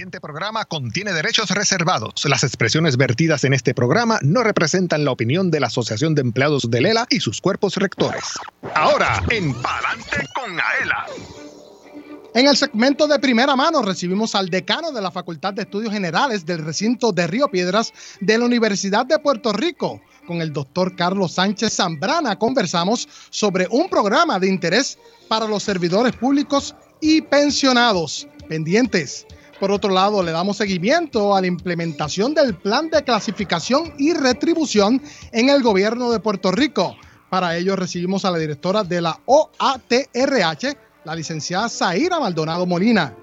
siguiente programa contiene derechos reservados. Las expresiones vertidas en este programa no representan la opinión de la Asociación de Empleados de Lela y sus cuerpos rectores. Ahora, en Palante con Aela. En el segmento de primera mano recibimos al decano de la Facultad de Estudios Generales del recinto de Río Piedras de la Universidad de Puerto Rico. Con el doctor Carlos Sánchez Zambrana conversamos sobre un programa de interés para los servidores públicos y pensionados. Pendientes. Por otro lado, le damos seguimiento a la implementación del plan de clasificación y retribución en el gobierno de Puerto Rico. Para ello recibimos a la directora de la OATRH, la licenciada Zaira Maldonado Molina.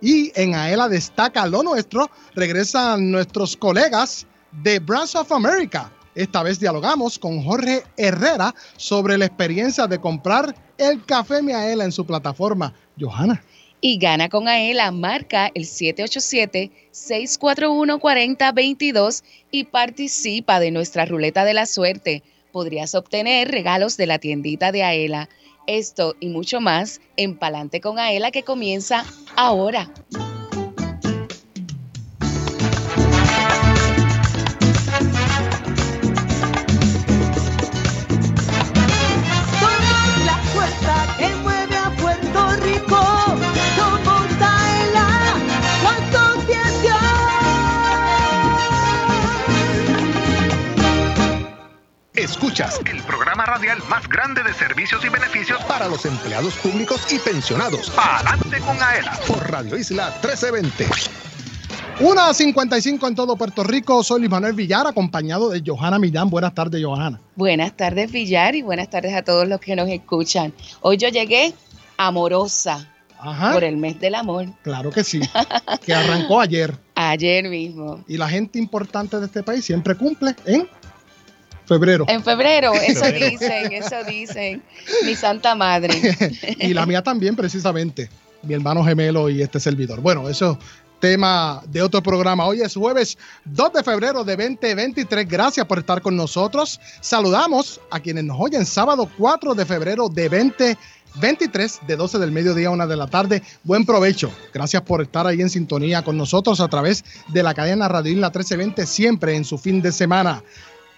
Y en AELA destaca lo nuestro, regresan nuestros colegas de Brands of America. Esta vez dialogamos con Jorge Herrera sobre la experiencia de comprar el café Miaela en su plataforma. Johanna y gana con Aela. Marca el 787-641-4022 y participa de nuestra ruleta de la suerte. Podrías obtener regalos de la tiendita de Aela. Esto y mucho más en Palante con Aela que comienza ahora. Escuchas el programa radial más grande de servicios y beneficios para los empleados públicos y pensionados. Adelante con AELA por Radio Isla 1320. Una 55 en todo Puerto Rico. Soy Luis Manuel Villar, acompañado de Johanna Millán. Buenas tardes, Johanna. Buenas tardes, Villar, y buenas tardes a todos los que nos escuchan. Hoy yo llegué amorosa por el mes del amor. Claro que sí, que arrancó ayer. Ayer mismo. Y la gente importante de este país siempre cumple en Febrero. En febrero, eso dicen, eso dicen. Mi santa madre. y la mía también, precisamente. Mi hermano gemelo y este servidor. Bueno, eso tema de otro programa. Hoy es jueves 2 de febrero de 2023. Gracias por estar con nosotros. Saludamos a quienes nos oyen sábado 4 de febrero de 2023 de 12 del mediodía a 1 de la tarde. Buen provecho. Gracias por estar ahí en sintonía con nosotros a través de la cadena Radio Isla 1320 siempre en su fin de semana.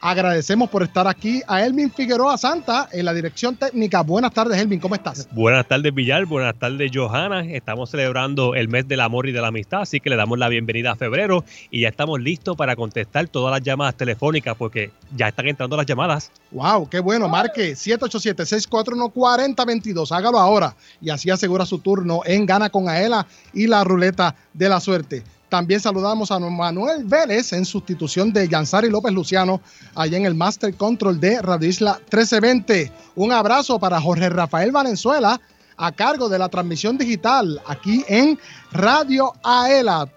Agradecemos por estar aquí a Elvin Figueroa Santa en la dirección técnica. Buenas tardes, Elvin, ¿cómo estás? Buenas tardes, Villar. Buenas tardes, Johanna. Estamos celebrando el mes del amor y de la amistad, así que le damos la bienvenida a febrero y ya estamos listos para contestar todas las llamadas telefónicas porque ya están entrando las llamadas. ¡Wow! ¡Qué bueno! Marque 787-641-4022. Hágalo ahora y así asegura su turno en Gana con Aela y la ruleta de la suerte. También saludamos a Manuel Vélez en sustitución de Yansari López Luciano, allá en el Master Control de Radio Isla 1320. Un abrazo para Jorge Rafael Valenzuela, a cargo de la transmisión digital aquí en Radio AELA.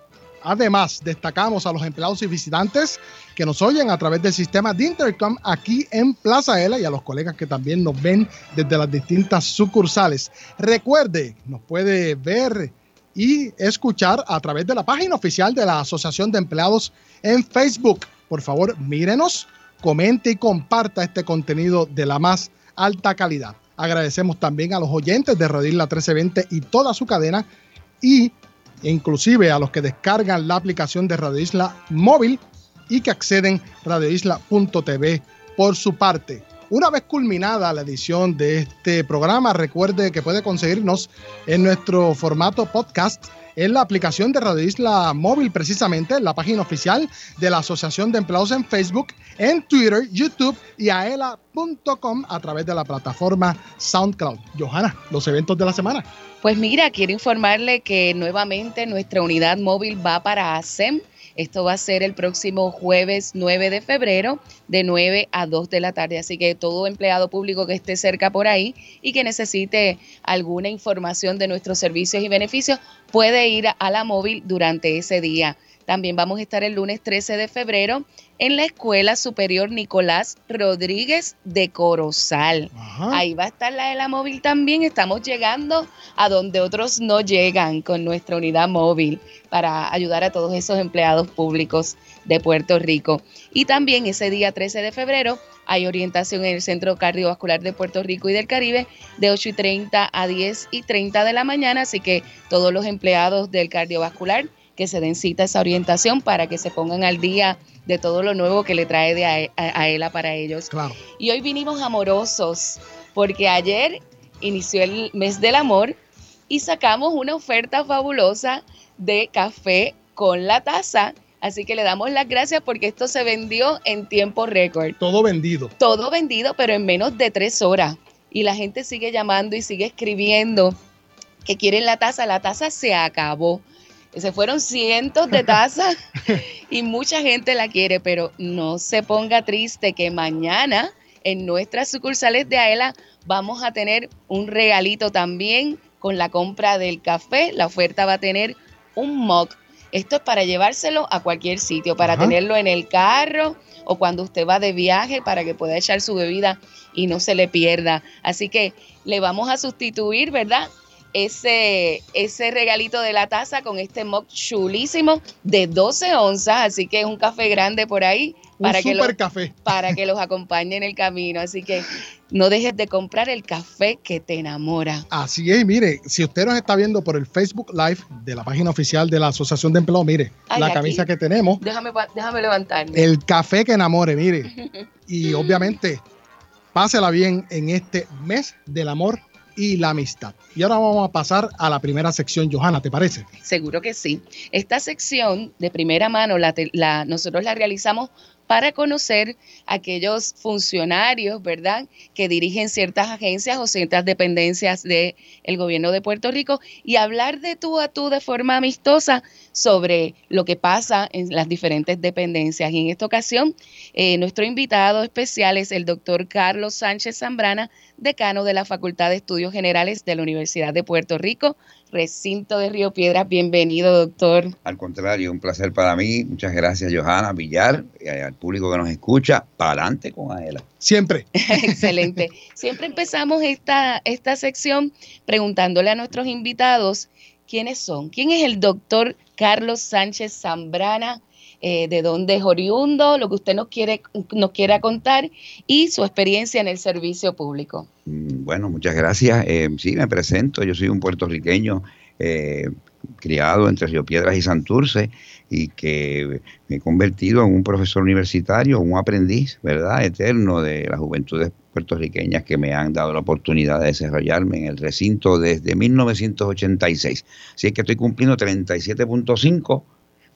Además, destacamos a los empleados y visitantes que nos oyen a través del sistema de Intercom aquí en Plaza AELA y a los colegas que también nos ven desde las distintas sucursales. Recuerde, nos puede ver y escuchar a través de la página oficial de la Asociación de Empleados en Facebook. Por favor, mírenos, comente y comparta este contenido de la más alta calidad. Agradecemos también a los oyentes de Radio Isla 1320 y toda su cadena y inclusive a los que descargan la aplicación de Radio Isla móvil y que acceden radioisla.tv por su parte. Una vez culminada la edición de este programa, recuerde que puede conseguirnos en nuestro formato podcast en la aplicación de Radio Isla Móvil, precisamente en la página oficial de la Asociación de Empleados en Facebook, en Twitter, YouTube y aela.com a través de la plataforma SoundCloud. Johanna, los eventos de la semana. Pues mira, quiero informarle que nuevamente nuestra unidad móvil va para ASEM esto va a ser el próximo jueves 9 de febrero de 9 a 2 de la tarde. Así que todo empleado público que esté cerca por ahí y que necesite alguna información de nuestros servicios y beneficios puede ir a la móvil durante ese día. También vamos a estar el lunes 13 de febrero en la Escuela Superior Nicolás Rodríguez de Corozal. Ahí va a estar la de la móvil también. Estamos llegando a donde otros no llegan con nuestra unidad móvil para ayudar a todos esos empleados públicos de Puerto Rico. Y también ese día 13 de febrero hay orientación en el Centro Cardiovascular de Puerto Rico y del Caribe de 8 y 30 a 10 y 30 de la mañana. Así que todos los empleados del cardiovascular que se den cita a esa orientación para que se pongan al día de todo lo nuevo que le trae de a, a, ELA para ellos. Claro. Y hoy vinimos amorosos porque ayer inició el mes del amor y sacamos una oferta fabulosa de café con la taza. Así que le damos las gracias porque esto se vendió en tiempo récord. Todo vendido. Todo vendido, pero en menos de tres horas. Y la gente sigue llamando y sigue escribiendo que quieren la taza. La taza se acabó. Se fueron cientos de tazas y mucha gente la quiere, pero no se ponga triste que mañana en nuestras sucursales de AELA vamos a tener un regalito también con la compra del café. La oferta va a tener un mug. Esto es para llevárselo a cualquier sitio, para Ajá. tenerlo en el carro o cuando usted va de viaje para que pueda echar su bebida y no se le pierda. Así que le vamos a sustituir, ¿verdad? Ese, ese regalito de la taza con este mug chulísimo de 12 onzas, así que es un café grande por ahí Un para que, lo- super café. para que los acompañe en el camino. Así que no dejes de comprar el café que te enamora. Así es, mire, si usted nos está viendo por el Facebook Live de la página oficial de la Asociación de Empleados, mire, Ay, la aquí. camisa que tenemos, Déjame, déjame levantarme. el café que enamore, mire. Y obviamente, pásela bien en este mes del amor y la amistad. Y ahora vamos a pasar a la primera sección, Johanna, ¿te parece? Seguro que sí. Esta sección de primera mano la, nosotros la realizamos para conocer aquellos funcionarios, ¿verdad?, que dirigen ciertas agencias o ciertas dependencias del gobierno de Puerto Rico y hablar de tú a tú de forma amistosa sobre lo que pasa en las diferentes dependencias. Y en esta ocasión, eh, nuestro invitado especial es el doctor Carlos Sánchez Zambrana, decano de la Facultad de Estudios Generales de la Universidad de Puerto Rico, recinto de Río Piedras. Bienvenido, doctor. Al contrario, un placer para mí. Muchas gracias, Johanna Villar, y al público que nos escucha. Para adelante con Aela. Siempre. Excelente. Siempre empezamos esta, esta sección preguntándole a nuestros invitados quiénes son. ¿Quién es el doctor Carlos Sánchez Zambrana? Eh, de dónde es oriundo, lo que usted nos quiere nos quiera contar y su experiencia en el servicio público. Mm, Bueno, muchas gracias. Eh, sí, me presento. Yo soy un puertorriqueño eh, criado entre Río Piedras y Santurce y que me he convertido en un profesor universitario, un aprendiz, ¿verdad?, eterno de las juventudes puertorriqueñas que me han dado la oportunidad de desarrollarme en el recinto desde 1986. Así es que estoy cumpliendo 37.5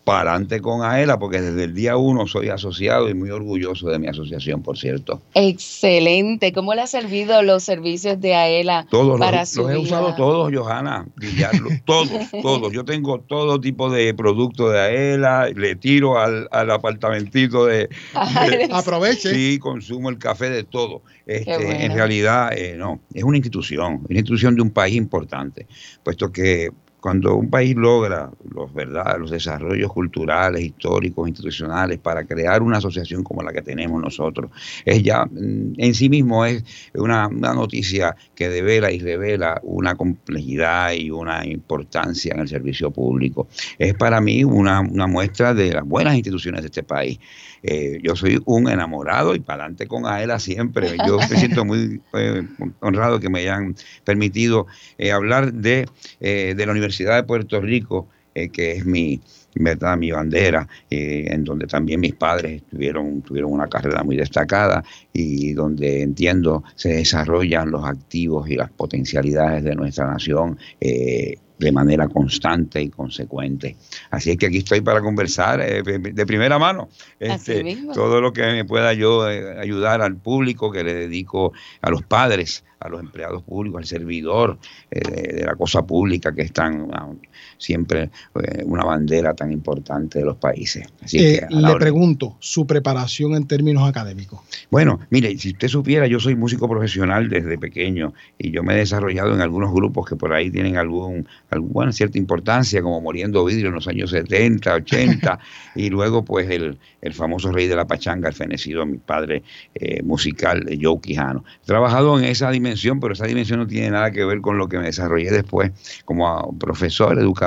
para adelante con AELA, porque desde el día uno soy asociado y muy orgulloso de mi asociación, por cierto. Excelente. ¿Cómo le ha servido los servicios de AELA? Todos para los, su los he usado todos, Johanna, todos, todos. Yo tengo todo tipo de productos de Aela, le tiro al, al apartamentito de, de- Aproveche. sí, consumo el café de todo. Este, bueno. En realidad, eh, no, es una institución, una institución de un país importante, puesto que cuando un país logra los, ¿verdad? los desarrollos culturales, históricos, institucionales, para crear una asociación como la que tenemos nosotros, es ya mm, en sí mismo es una, noticia que devela y revela una complejidad y una importancia en el servicio público. Es para mí una muestra de las buenas instituciones de este país. Eh, yo soy un enamorado y para adelante con Aela siempre. Yo me siento muy eh, honrado que me hayan permitido eh, hablar de, eh, de la Universidad de Puerto Rico, eh, que es mi, ¿verdad? mi bandera, eh, en donde también mis padres tuvieron, tuvieron una carrera muy destacada y donde entiendo se desarrollan los activos y las potencialidades de nuestra nación. eh, de manera constante y consecuente. Así es que aquí estoy para conversar eh, de primera mano. Este, todo lo que me pueda yo eh, ayudar al público que le dedico a los padres, a los empleados públicos, al servidor eh, de, de la cosa pública que es tan ah, siempre eh, una bandera tan importante de los países. Así Eh, que a le pregunto, su preparación en términos académicos. Bueno, mire, si usted supiera, yo soy músico profesional desde pequeño y yo me he desarrollado en algunos grupos que por ahí tienen algún, alguna cierta importancia, como Moriendo Vidrio en los años 70, 80, y luego pues el, el famoso rey de la pachanga, el fenecido mi padre eh, musical, eh, Joe Quijano. He trabajado en esa dimensión, pero esa dimensión no tiene nada que ver con lo que me desarrollé después como profesor, educador,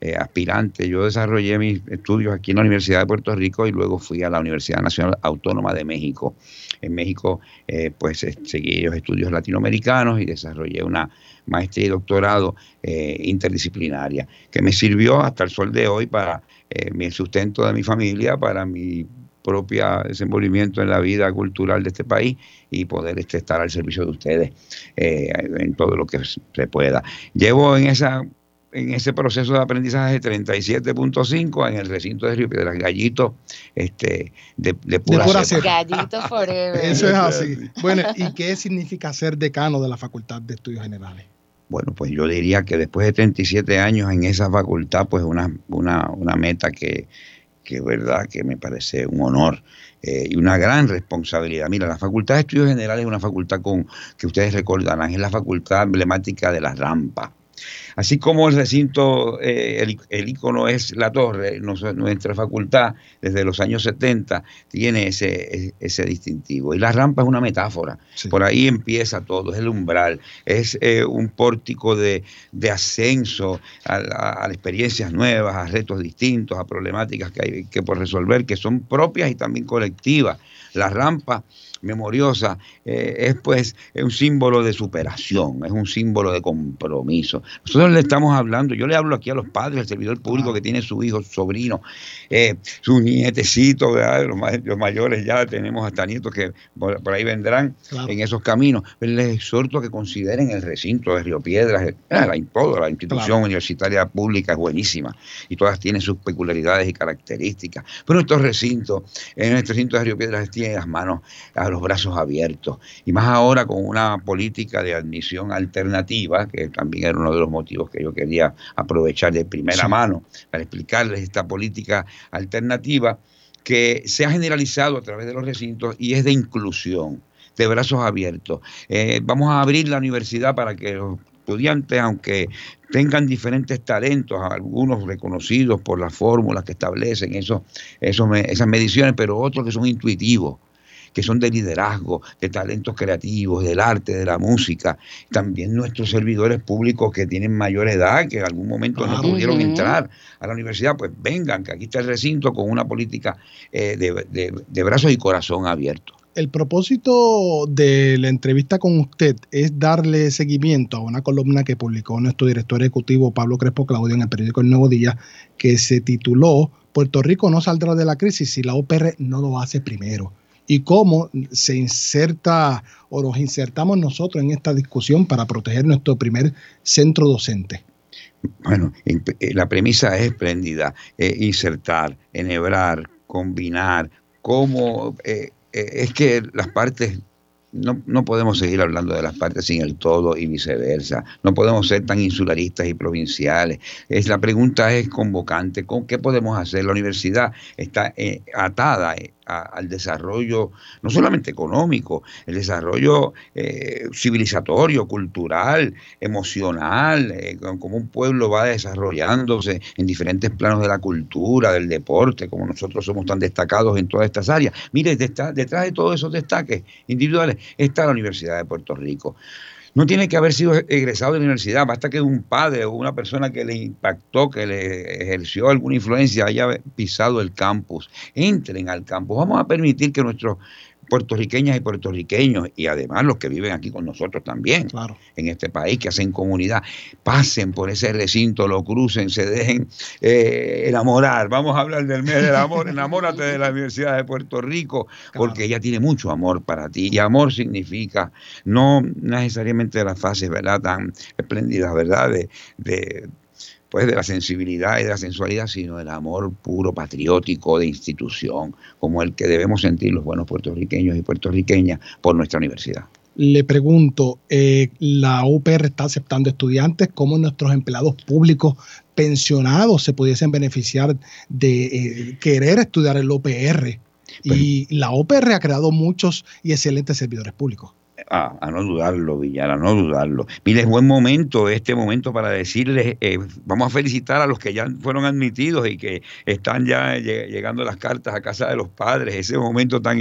eh, aspirante. Yo desarrollé mis estudios aquí en la Universidad de Puerto Rico y luego fui a la Universidad Nacional Autónoma de México. En México, eh, pues eh, seguí los estudios latinoamericanos y desarrollé una maestría y doctorado interdisciplinaria, que me sirvió hasta el sol de hoy para mi sustento de mi familia, para mi propio desenvolvimiento en la vida cultural de este país y poder este, estar al servicio de ustedes en todo lo que se pueda. Llevo en esa en ese proceso de aprendizaje 37.5 en el recinto de Río Piedras, gallito este, de, pura, Gallito forever. Eso es así. Bueno, ¿y qué significa ser decano de la Facultad de Estudios Generales? Bueno, pues yo diría que después de 37 años en esa facultad, pues una, una, una meta que, que verdad que me parece un honor eh, y una gran responsabilidad. Mira, la Facultad de Estudios Generales es una facultad con que ustedes recordarán, es la facultad emblemática de la rampa. Así como el recinto, eh, el, icono es la torre, nuestra facultad desde los años 70 tiene ese, ese distintivo. Y la rampa es una metáfora. Por ahí empieza todo, es el umbral, es eh, un pórtico de, ascenso a, a, experiencias nuevas, a retos distintos, a problemáticas que hay que por resolver, que son propias y también colectivas. La rampa memoriosa, eh, es pues un símbolo de superación, es un símbolo de compromiso. Nosotros le estamos hablando, yo le hablo aquí a los padres, al servidor público que tiene su hijo, su sobrino, eh, su nietecito, Los, mayores ya tenemos hasta nietos que por, ahí vendrán en esos caminos. les exhorto a que consideren el recinto de Río Piedras, eh, la, toda la institución universitaria pública es buenísima y todas tienen sus peculiaridades y características. Pero estos recintos, en este recinto de Río Piedras tiene las manos los brazos abiertos. Y más ahora con una política de admisión alternativa, que también era uno de los motivos que yo quería aprovechar de primera mano para explicarles esta política alternativa que se ha generalizado a través de los recintos y es de inclusión de brazos abiertos. Eh, vamos a abrir la universidad para que los estudiantes, aunque tengan diferentes talentos, algunos reconocidos por las fórmulas que establecen esos, esos, esas mediciones, pero otros que son intuitivos, que son de liderazgo, de talentos creativos, del arte, de la música. También nuestros servidores públicos que tienen mayor edad, que en algún momento no pudieron entrar a la universidad, pues vengan, que aquí está el recinto con una política eh, de, brazos y corazón abierto. El propósito de la entrevista con usted es darle seguimiento a una columna que publicó nuestro director ejecutivo Pablo Crespo Claudio en el periódico El Nuevo Día, que se tituló Puerto Rico no saldrá de la crisis si la OPR no lo hace primero y cómo se inserta o nos insertamos nosotros en esta discusión para proteger nuestro primer centro docente. Bueno, eh, la premisa es espléndida, eh, insertar, enhebrar, combinar, cómo eh, es que las partes no, no, podemos seguir hablando de las partes sin el todo y viceversa. No podemos ser tan insularistas y provinciales. Es, la pregunta es convocante. ¿Con qué podemos hacer? La universidad está atada al desarrollo, no solamente económico, el desarrollo eh, civilizatorio, cultural, emocional, eh, como un pueblo va desarrollándose en diferentes planos de la cultura, del deporte, como nosotros somos tan destacados en todas estas áreas. Mire, detrás de todos esos destaques individuales está la Universidad de Puerto Rico. No tiene que haber sido egresado de la universidad, basta que un padre o una persona que le impactó, que le ejerció alguna influencia haya pisado el campus. Entren al campus. Vamos a permitir que nuestros puertorriqueñas y puertorriqueños y además los que viven aquí con nosotros también en este país, que hacen comunidad, pasen por ese recinto, lo crucen, se dejen eh, enamorar. Vamos a hablar del mes del amor, enamórate de la Universidad de Puerto Rico, porque ella tiene mucho amor para ti y amor significa no necesariamente las fases, ¿verdad? Tan espléndidas, ¿verdad? de pues de la sensibilidad y de la sensualidad, sino del amor puro, patriótico, de institución, como el que debemos sentir los buenos puertorriqueños y puertorriqueñas por nuestra universidad. Le pregunto, eh, ¿la UPR está aceptando estudiantes? ¿Cómo nuestros empleados públicos pensionados se pudiesen beneficiar de eh, querer estudiar el UPR? Pues y la UPR ha creado muchos y excelentes servidores públicos a, no dudarlo, Villar, a no dudarlo. Mire, es buen momento, este momento para decirles, eh, vamos a felicitar a los que ya fueron admitidos y que están ya llegando las cartas a casa de los padres, ese momento tan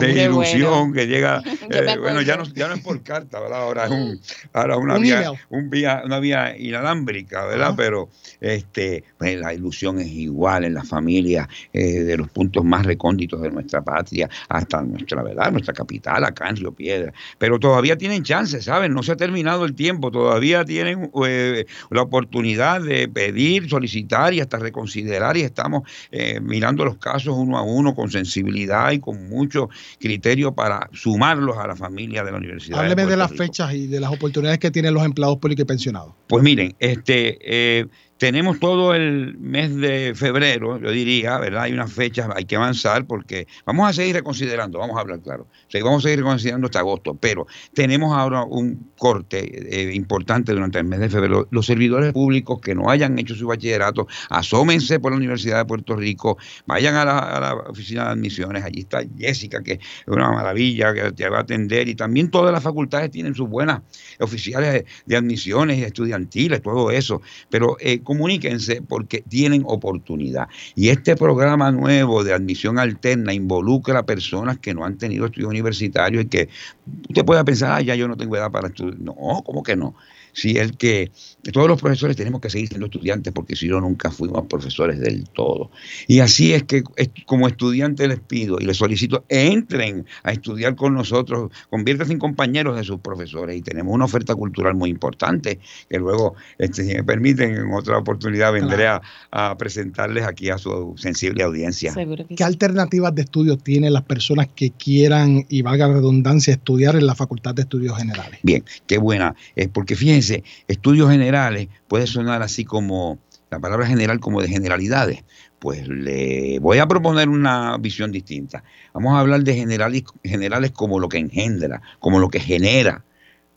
de ilusión que llega, eh, bueno, ya no, ya no es por carta, ¿verdad? Ahora es un, ahora una, vía, un vía, una vía inalámbrica, ¿verdad? Pero este, pues, la ilusión es igual en las familias eh, de los puntos más recónditos de nuestra patria hasta nuestra, ¿verdad? Nuestra capital, acá en Río Piedra pero todavía tienen chance, ¿saben? No se ha terminado el tiempo, todavía tienen eh, la oportunidad de pedir, solicitar y hasta reconsiderar y estamos eh, mirando los casos uno a uno con sensibilidad y con mucho criterio para sumarlos a la familia de la universidad. Hábleme de, las fechas y de las oportunidades que tienen los empleados públicos y pensionados. Pues miren, este... Eh, tenemos todo el mes de febrero, yo diría, ¿verdad? Hay unas fechas, hay que avanzar porque vamos a seguir reconsiderando, vamos a hablar claro. vamos a seguir reconsiderando hasta agosto, pero tenemos ahora un corte eh, importante durante el mes de febrero. Los servidores públicos que no hayan hecho su bachillerato, asómense por la Universidad de Puerto Rico, vayan a la, oficina de admisiones, allí está Jessica, que es una maravilla, que te va a atender, y también todas las facultades tienen sus buenas oficiales de, admisiones estudiantiles, todo eso, pero eh, comuníquense porque tienen oportunidad. Y este programa nuevo de admisión alterna involucra a personas que no han tenido estudios universitarios y que usted pueda pensar, ah, ya yo no tengo edad para estudiar. No, ¿cómo que no? si el que todos los profesores tenemos que seguir siendo estudiantes porque si no nunca fuimos profesores del todo. Y así es que como estudiante les pido y les solicito, entren a estudiar con nosotros, conviértanse en compañeros de sus profesores y tenemos una oferta cultural muy importante que luego, este, si me permiten, en otra oportunidad vendré a, presentarles aquí a su sensible audiencia. ¿Qué alternativas de estudio tienen las personas que quieran, y valga la redundancia, estudiar en la Facultad de Estudios Generales? Bien, qué buena. Es porque fíjense, estudios generales puede sonar así como la palabra general como de generalidades. Pues le voy a proponer una visión distinta. Vamos a hablar de generales, generales como lo que engendra, como lo que genera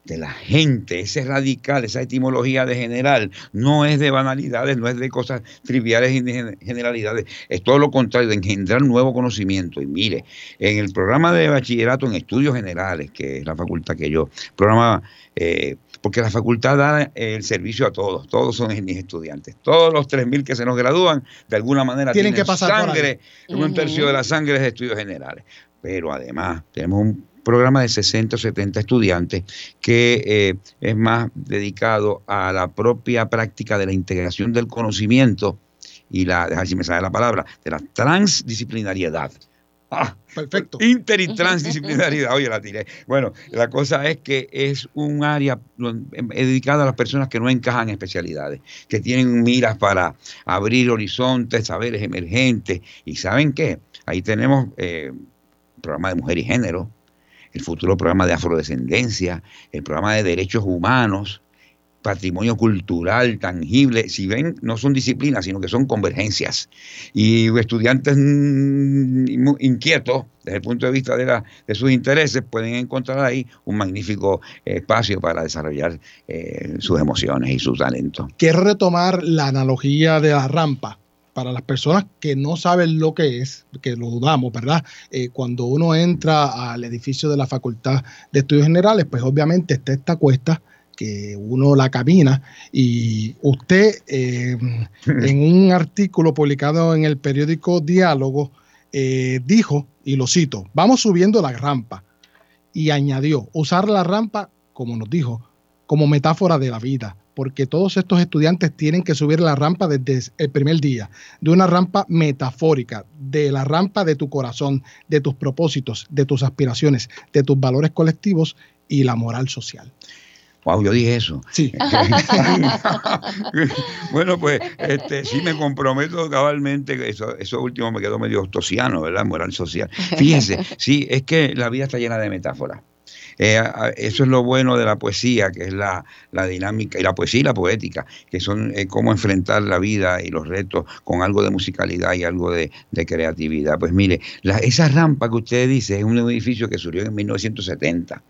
de la gente, ese radical, esa etimología de general, no es de banalidades, no es de cosas triviales y de generalidades, es todo lo contrario, de engendrar nuevo conocimiento. Y mire, en el programa de bachillerato en estudios generales, que es la facultad que yo, programa eh, porque la facultad da el servicio a todos, todos son mis estudiantes. Todos los 3.000 que se nos gradúan, de alguna manera tienen, que pasar sangre, un tercio de la sangre es de estudios generales. Pero además tenemos un programa de 60 o 70 estudiantes que eh, es más dedicado a la propia práctica de la integración del conocimiento y la, déjame si me sale la palabra, de la transdisciplinariedad. Ah, perfecto. Inter y transdisciplinaridad. Oye, la tiré. Bueno, la cosa es que es un área dedicada a las personas que no encajan en especialidades, que tienen miras para abrir horizontes, saberes emergentes. ¿Y saben qué? Ahí tenemos eh, el programa de mujer y género, el futuro programa de afrodescendencia, el programa de derechos humanos, patrimonio cultural tangible. Si ven, no son disciplinas, sino que son convergencias. Y estudiantes mm, inquietos desde el punto de vista de, la, de sus intereses pueden encontrar ahí un magnífico espacio para desarrollar eh, sus emociones y su talento. Quiero retomar la analogía de la rampa para las personas que no saben lo que es, que lo dudamos, ¿verdad? Eh, cuando uno entra al edificio de la Facultad de Estudios Generales, pues obviamente está esta cuesta que uno la camina y usted eh, en un artículo publicado en el periódico Diálogo eh, dijo, y lo cito, vamos subiendo la rampa y añadió, usar la rampa, como nos dijo, como metáfora de la vida, porque todos estos estudiantes tienen que subir la rampa desde el primer día, de una rampa metafórica, de la rampa de tu corazón, de tus propósitos, de tus aspiraciones, de tus valores colectivos y la moral social. Wow, yo dije eso. Sí. bueno, pues este, sí me comprometo cabalmente, eso, eso último me quedó medio ostosiano, ¿verdad? Moral social. Fíjense, sí, es que la vida está llena de metáforas. Eh, eso es lo bueno de la poesía, que es la, dinámica, y la poesía y la poética, que son eh, cómo enfrentar la vida y los retos con algo de musicalidad y algo de, creatividad. Pues mire, esa rampa que usted dice es un edificio que surgió en 1970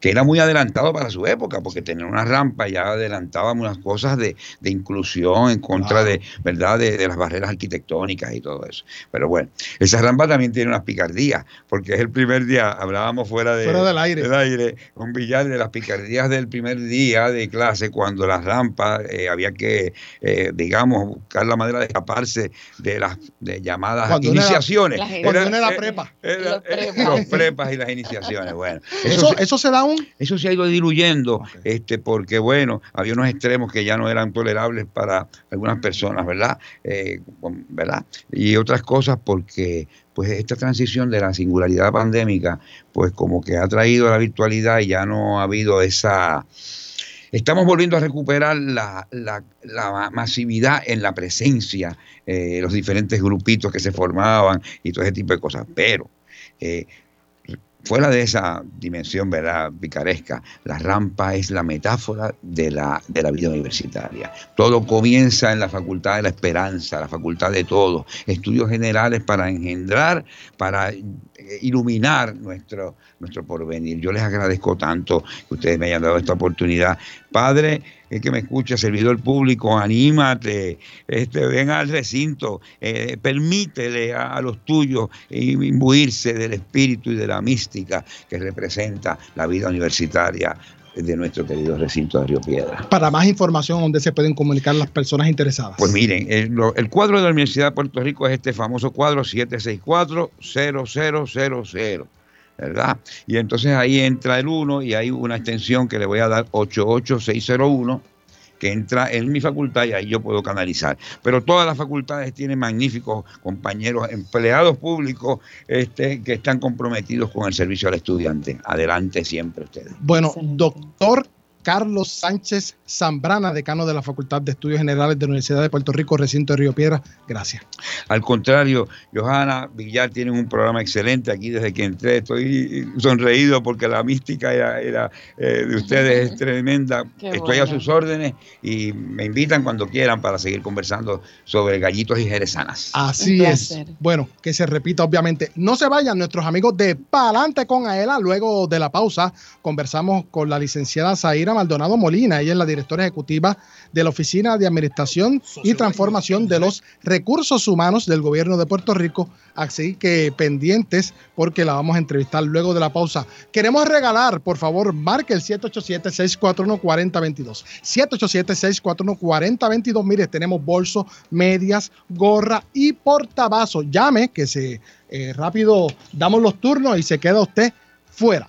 que era muy adelantado para su época, porque tener una rampa ya adelantaba unas cosas de, inclusión en contra de, ¿verdad? De, las barreras arquitectónicas y todo eso. Pero bueno, esa rampa también tiene unas picardías, porque es el primer día, hablábamos fuera, de, del aire, del aire un billar de las picardías del primer día de clase, cuando las rampas eh, había que, eh, digamos, buscar la manera de escaparse de las llamadas iniciaciones. cuando era, la prepa. los prepas y las iniciaciones. Bueno, eso, eso se da aún? Eso se ha ido diluyendo, este, porque bueno, había unos extremos que ya no eran tolerables para algunas personas, ¿verdad? Eh, ¿verdad? Y otras cosas porque pues esta transición de la singularidad pandémica, pues como que ha traído la virtualidad y ya no ha habido esa Estamos volviendo a recuperar la, masividad en la presencia, eh, los diferentes grupitos que se formaban y todo ese tipo de cosas. Pero eh, fuera de esa dimensión ¿verdad? picaresca, la rampa es la metáfora de la, de la vida universitaria. Todo comienza en la Facultad de la Esperanza, la Facultad de Todo, estudios generales para engendrar, para iluminar nuestro, nuestro porvenir. Yo les agradezco tanto que ustedes me hayan dado esta oportunidad. Padre, el que me escucha, servidor público, anímate, este, ven al recinto, eh, permítele a, los tuyos imbuirse del espíritu y de la mística que representa la vida universitaria de nuestro querido recinto de Río Piedra. Para más información, ¿dónde se pueden comunicar las personas interesadas? Pues miren, el, el cuadro de la Universidad de Puerto Rico es este famoso cuadro 764-0000. ¿verdad? Y entonces ahí entra el 1 y hay una extensión que le voy a dar 88601 que entra en mi facultad y ahí yo puedo canalizar. Pero todas las facultades tienen magníficos compañeros, empleados públicos este, que están comprometidos con el servicio al estudiante. Adelante siempre ustedes. Bueno, doctor Carlos Sánchez Zambrana, decano de la Facultad de Estudios Generales de la Universidad de Puerto Rico, recinto de Río Piedra. Gracias. Al contrario, Johanna Villar tiene un programa excelente aquí desde que entré. Estoy sonreído porque la mística era, eh, de ustedes es tremenda. Estoy a sus órdenes y me invitan cuando quieran para seguir conversando sobre gallitos y jerezanas. Así es. Bueno, que se repita obviamente. No se vayan nuestros amigos de Palante con Aela. Luego de la pausa conversamos con la licenciada Zaira Maldonado Molina. Ella es la directora ejecutiva de la Oficina de Administración y Transformación de los Recursos Humanos del Gobierno de Puerto Rico. Así que pendientes porque la vamos a entrevistar luego de la pausa. Queremos regalar, por favor, marque el 787-641-4022. 787-641-4022. Mire, tenemos bolso, medias, gorra y portabazo. Llame que se eh, rápido damos los turnos y se queda usted fuera.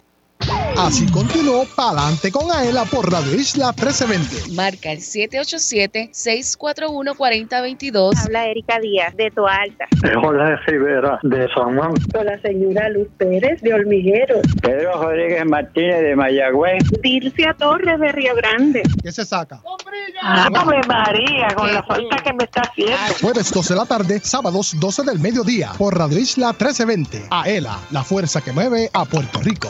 Así continuó Palante con Aela por Radio Isla 1320. Marca el 787-641-4022. Habla Erika Díaz de Toalta. Jorge Rivera de San Juan. Con la señora Luz Pérez de Olmiguero. Pedro Rodríguez Martínez de Mayagüez. Dircia Torres de Río Grande. ¿Qué se saca? Ah, María, con la falta que me está haciendo. Jueves 12 de la tarde, sábados 12 del mediodía por Radio Isla 1320. Aela, la fuerza que mueve a Puerto Rico.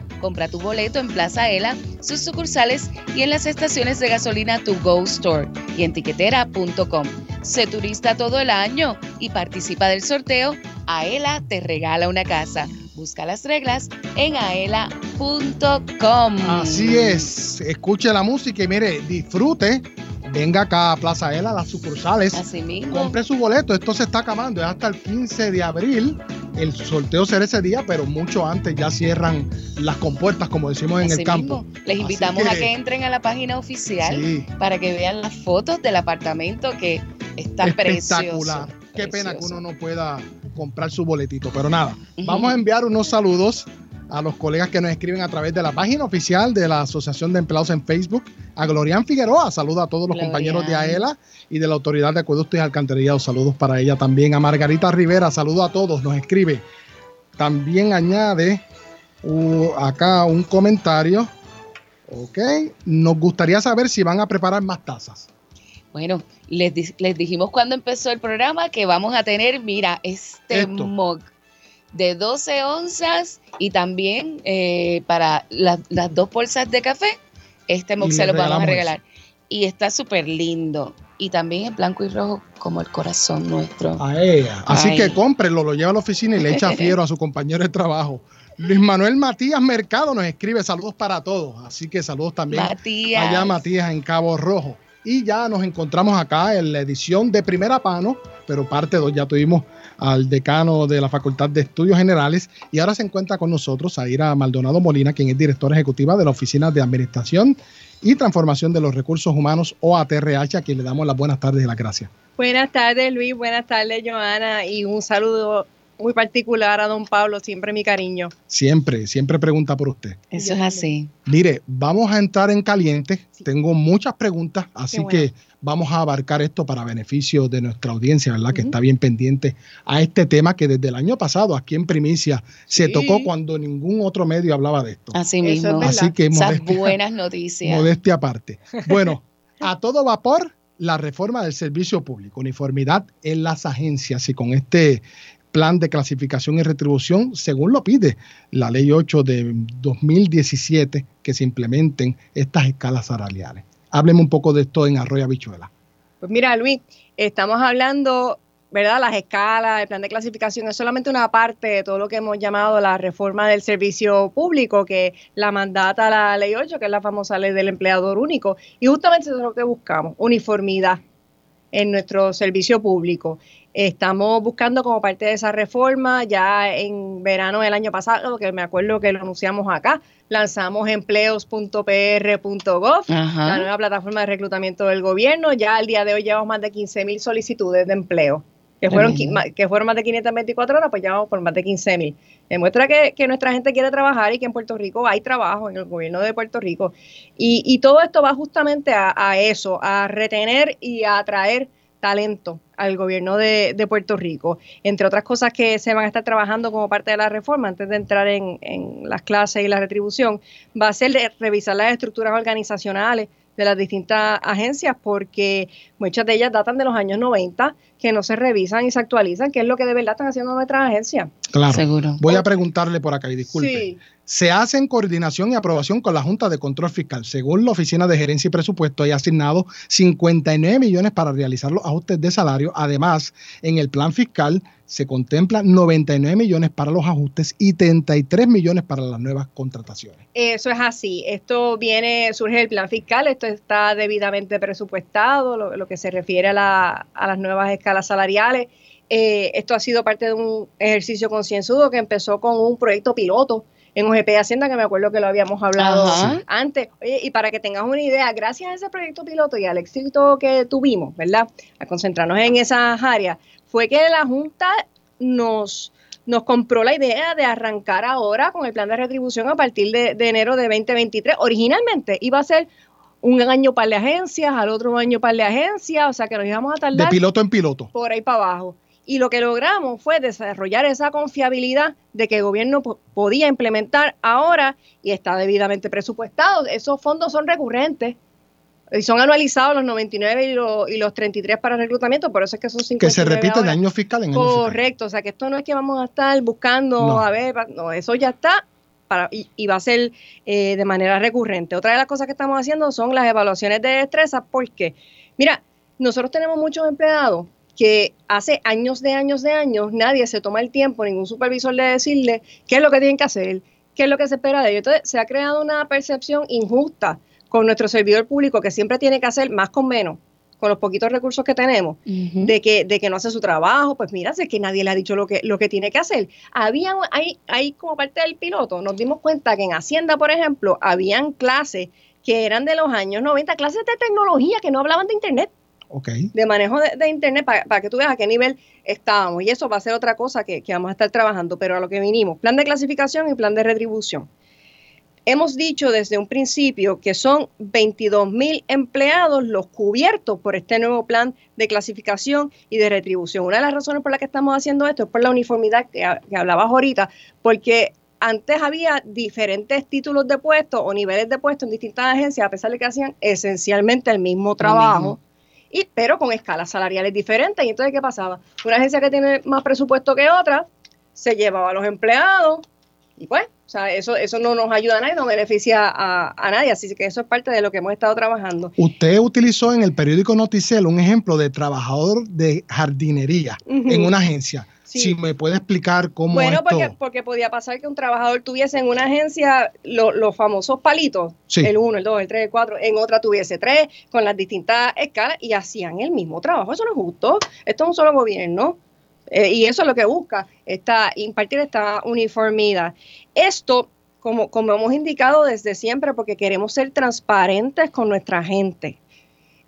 Compra tu boleto en Plaza Aela, sus sucursales y en las estaciones de gasolina To Go Store y en tiquetera.com. Sé turista todo el año y participa del sorteo Aela te regala una casa. Busca las reglas en aela.com. Así es, escuche la música y mire, disfrute. Venga acá a Plaza Aela, a las sucursales. Así mismo. Compre su boleto, esto se está acabando, es hasta el 15 de abril. El sorteo será ese día, pero mucho antes ya cierran las compuertas, como decimos en el campo. mismo. Les invitamos a que entren a la página oficial Sí. para que vean las fotos del apartamento que está espectacular. precioso. Qué pena que uno no pueda comprar su boletito, pero nada. Vamos a enviar unos saludos a los colegas que nos escriben a través de la página oficial de la Asociación de Empleados en Facebook. A Glorian Figueroa, saluda a todos los Glorian. compañeros de AELA y de la Autoridad de Acueductos y Alcantarillado. Saludos para ella también. A Margarita Rivera, saludo a todos, nos escribe. También añade uh, acá un comentario. Ok, nos gustaría saber si van a preparar más tazas. Bueno, les, les dijimos cuando empezó el programa que vamos a tener, mira, este Esto. mug de 12 onzas y también eh, para las, las dos bolsas de café, este mug se lo vamos a regalar. Y está súper lindo. Y también es blanco y rojo como el corazón nuestro. A ella. Así Ay. que cómprelo, lo lleva a la oficina y le echa fiero a su compañero de trabajo. Luis Manuel Matías Mercado nos escribe saludos para todos. Así que saludos también Matías. allá Matías en Cabo Rojo. Y ya nos encontramos acá en la edición de Primera Pano, pero parte 2 ya tuvimos al decano de la Facultad de Estudios Generales y ahora se encuentra con nosotros Aira Maldonado Molina, quien es directora ejecutiva de la Oficina de Administración y Transformación de los Recursos Humanos o ATRH, a quien le damos las buenas tardes y las gracias. Buenas tardes, Luis. Buenas tardes, Joana. Y un saludo muy particular a don Pablo. Siempre mi cariño. Siempre, siempre pregunta por usted. Eso es así. Mire, vamos a entrar en caliente. Tengo muchas preguntas, así bueno. que vamos a abarcar esto para beneficio de nuestra audiencia, ¿verdad? Que está bien pendiente a este tema que desde el año pasado aquí en Primicia se tocó cuando ningún otro medio hablaba de esto. Así mismo. Así que Esas modestia, buenas noticias. modestia aparte. Bueno, a todo vapor la reforma del servicio público, uniformidad en las agencias y con este plan de clasificación y retribución, según lo pide la ley 8 de 2017, que se implementen estas escalas salariales. Hábleme un poco de esto en Arroyo Habichuela. Pues mira, Luis, estamos hablando, ¿verdad? Las escalas, el plan de clasificación es solamente una parte de todo lo que hemos llamado la reforma del servicio público, que la mandata la ley 8, que es la famosa ley del empleador único. Y justamente eso es lo que buscamos, uniformidad en nuestro servicio público. Estamos buscando como parte de esa reforma, ya en verano del año pasado, que me acuerdo que lo anunciamos acá, lanzamos empleos.pr.gov, la nueva plataforma de reclutamiento del gobierno. Ya al día de hoy llevamos más de 15 mil solicitudes de empleo, que fueron, que fueron más de 524 horas, pues ya vamos por más de 15 mil. Demuestra que, que nuestra gente quiere trabajar y que en Puerto Rico hay trabajo, en el gobierno de Puerto Rico. Y, y todo esto va justamente a, a eso, a retener y a atraer talento al gobierno de, de Puerto Rico. Entre otras cosas que se van a estar trabajando como parte de la reforma, antes de entrar en, en las clases y la retribución, va a ser de revisar las estructuras organizacionales de las distintas agencias, porque muchas de ellas datan de los años 90, que no se revisan y se actualizan, que es lo que de verdad están haciendo nuestras agencias. Claro. Seguro. Voy a preguntarle por acá y disculpe. Sí. Se hace en coordinación y aprobación con la Junta de Control Fiscal. Según la Oficina de Gerencia y Presupuesto, hay asignado 59 millones para realizar los ajustes de salario. Además, en el plan fiscal se contempla 99 millones para los ajustes y 33 millones para las nuevas contrataciones. Eso es así. Esto viene, surge del plan fiscal, esto está debidamente presupuestado, lo, que se refiere a, a las nuevas escalas salariales. Eh, esto ha sido parte de un ejercicio concienzudo que empezó con un proyecto piloto en OGP de Hacienda, que me acuerdo que lo habíamos hablado Ajá. antes. Oye, y para que tengas una idea, gracias a ese proyecto piloto y al éxito que tuvimos, ¿verdad? A concentrarnos en esas áreas, fue que la Junta nos, nos compró la idea de arrancar ahora con el plan de retribución a partir de, de enero de 2023. Originalmente iba a ser un año par de agencias, al otro año par de agencias, o sea que nos íbamos a De tardar piloto en piloto. por ahí para abajo. Y lo que logramos fue desarrollar esa confiabilidad de que el gobierno po- podía implementar ahora y está debidamente presupuestado. Esos fondos son recurrentes y son anualizados los 99 y los, y los 33 para reclutamiento, por eso es que son 59 Que se repite de año fiscal en año fiscal. Correcto, o sea que esto no es que vamos a estar buscando, No. a ver, no, eso ya está para, y, y va a ser eh, de manera recurrente. Otra de las cosas que estamos haciendo son las evaluaciones de destreza, porque, mira, nosotros tenemos muchos empleados que hace años de años de años nadie se toma el tiempo, ningún supervisor de decirle qué es lo que tienen que hacer, qué es lo que se espera de ellos. Entonces se ha creado una percepción injusta con nuestro servidor público que siempre tiene que hacer más con menos, con los poquitos recursos que tenemos de que, de que no hace su trabajo, pues mira, es que nadie le ha dicho lo que, lo que tiene que hacer. Había, ahí, ahí como parte del piloto, nos dimos cuenta que en Hacienda, por ejemplo, habían clases que eran de los años 90, clases de tecnología que no hablaban de Internet, De manejo de, de Internet, para, para que tú veas a qué nivel estábamos. Y eso va a ser otra cosa que, que vamos a estar trabajando, pero a lo que vinimos, plan de clasificación y plan de retribución. Hemos dicho desde un principio que son 22 mil empleados los cubiertos por este nuevo plan de clasificación y de retribución. Una de las razones por las que estamos haciendo esto es por la uniformidad que, que hablabas ahorita, porque antes había diferentes títulos de puesto o niveles de puesto en distintas agencias, a pesar de que hacían esencialmente el mismo trabajo. Y, pero con escalas salariales diferentes. Y entonces, ¿qué pasaba? Una agencia que tiene más presupuesto que otra se llevaba a los empleados y pues, o sea, eso, eso no nos ayuda a nadie, no beneficia a, a nadie. Así que eso es parte de lo que hemos estado trabajando. Usted utilizó en el periódico Noticel un ejemplo de trabajador de jardinería en una agencia. Sí. Si me puede explicar cómo Bueno, esto... porque, porque podía pasar que un trabajador tuviese en una agencia lo- los famosos palitos, Sí. el 1, el 2, el 3, el 4, en otra tuviese tres, con las distintas escalas y hacían el mismo trabajo. Eso no es justo. Esto es un solo gobierno. Eh, y eso es lo que busca, esta, impartir esta uniformidad. Esto, como, como hemos indicado desde siempre, porque queremos ser transparentes con nuestra gente.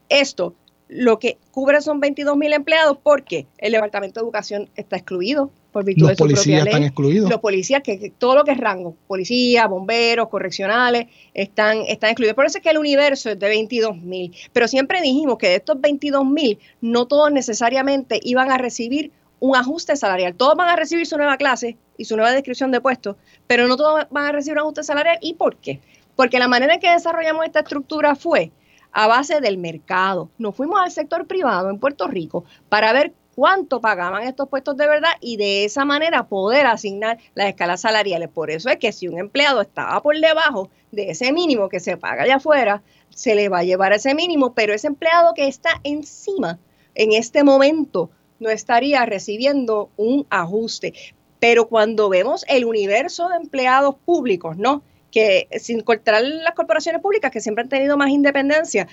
Esto lo que cubre son 22 mil empleados porque el Departamento de Educación está excluido por virtud Los de su propia policías están excluidos. Los policías, que, que todo lo que es rango, policía, bomberos, correccionales, están, están excluidos. Por eso es que el universo es de 22 mil. Pero siempre dijimos que de estos 22 mil, no todos necesariamente iban a recibir un ajuste salarial. Todos van a recibir su nueva clase y su nueva descripción de puesto, pero no todos van a recibir un ajuste salarial. ¿Y por qué? Porque la manera en que desarrollamos esta estructura fue a base del mercado. Nos fuimos al sector privado en Puerto Rico para ver cuánto pagaban estos puestos de verdad y de esa manera poder asignar las escalas salariales. Por eso es que si un empleado estaba por debajo de ese mínimo que se paga allá afuera, se le va a llevar ese mínimo, pero ese empleado que está encima en este momento no estaría recibiendo un ajuste. Pero cuando vemos el universo de empleados públicos, ¿no? Que sin cortar las corporaciones públicas que siempre han tenido más independencia,